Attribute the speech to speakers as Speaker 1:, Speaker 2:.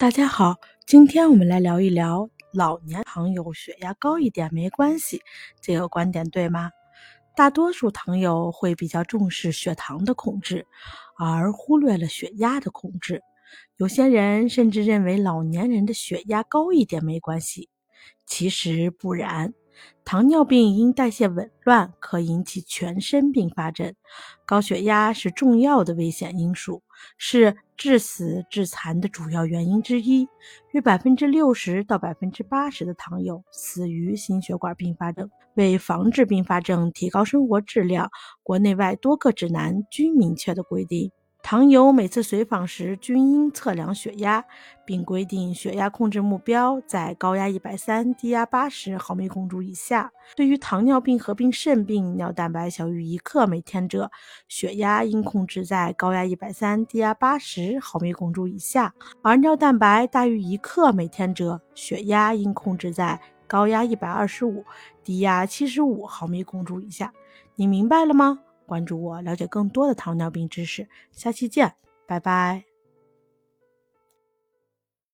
Speaker 1: 大家好，今天我们来聊一聊老年糖友血压高一点没关系，这个观点对吗？大多数糖友会比较重视血糖的控制，而忽略了血压的控制。有些人甚至认为老年人的血压高一点没关系，其实不然。糖尿病因代谢紊乱可引起全身并发症，高血压是重要的危险因素，是致死致残的主要原因之一。约百分之六十到百分之八十的糖友死于心血管并发症。为防治并发症、提高生活质量，国内外多个指南均明确的规定。糖友每次随访时均应测量血压，并规定血压控制目标在高压一百三、低压八十毫米汞柱以下。对于糖尿病合并肾病、尿蛋白小于一克每天者，血压应控制在高压一百三、低压八十毫米汞柱以下；而尿蛋白大于一克每天者，血压应控制在高压一百二十五、低压七十五毫米汞柱以下。你明白了吗？关注我，了解更多的糖尿病知识。下期见，拜拜。